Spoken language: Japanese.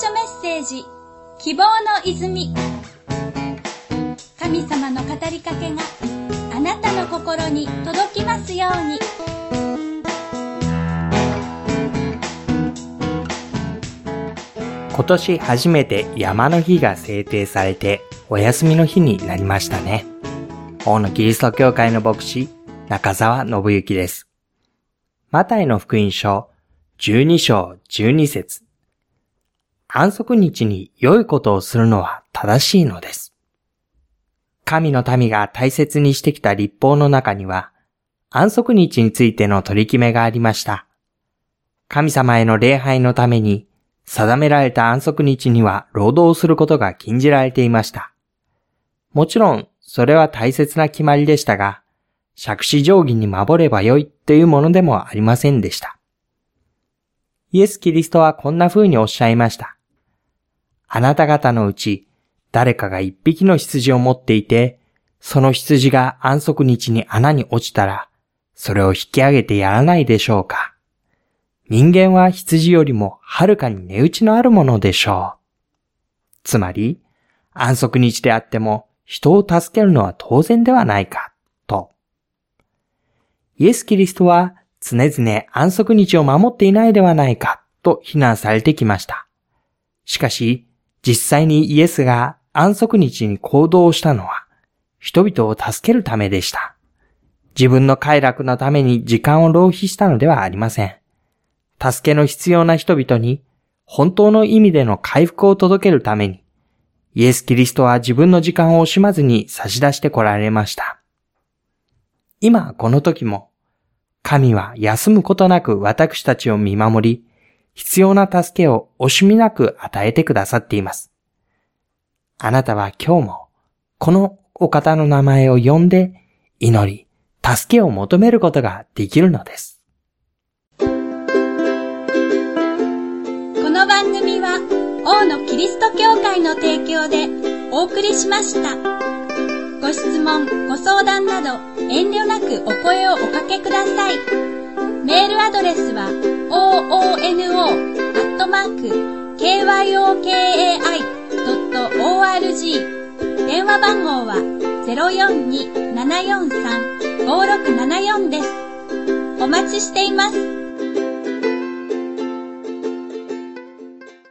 書メッセージ希望の泉神様の語りかけがあなたの心に届きますように今年初めて山の日が制定されてお休みの日になりましたね。大野キリスト教会の牧師、中澤信之です。マタイの福音書12章12節安息日に良いことをするのは正しいのです。神の民が大切にしてきた立法の中には、安息日についての取り決めがありました。神様への礼拝のために、定められた安息日には労働することが禁じられていました。もちろん、それは大切な決まりでしたが、借子定規に守ればよいというものでもありませんでした。イエス・キリストはこんな風におっしゃいました。あなた方のうち誰かが一匹の羊を持っていて、その羊が安息日に穴に落ちたら、それを引き上げてやらないでしょうか。人間は羊よりもはるかに値打ちのあるものでしょう。つまり、安息日であっても人を助けるのは当然ではないか、と。イエス・キリストは常々安息日を守っていないではないか、と非難されてきました。しかし、実際にイエスが安息日に行動したのは、人々を助けるためでした。自分の快楽のために時間を浪費したのではありません。助けの必要な人々に、本当の意味での回復を届けるために、イエス・キリストは自分の時間を惜しまずに差し出して来られました。今この時も、神は休むことなく私たちを見守り、必要な助けを惜しみなく与えてくださっています。あなたは今日も、このお方の名前を呼んで、祈り、助けを求めることができるのです。この番組は、王のキリスト教会の提供でお送りしました。ご質問、ご相談など、遠慮なくお声をおかけください。メールアドレスは oono.kyokai.org 電話番号は042-743-5674です。お待ちしています。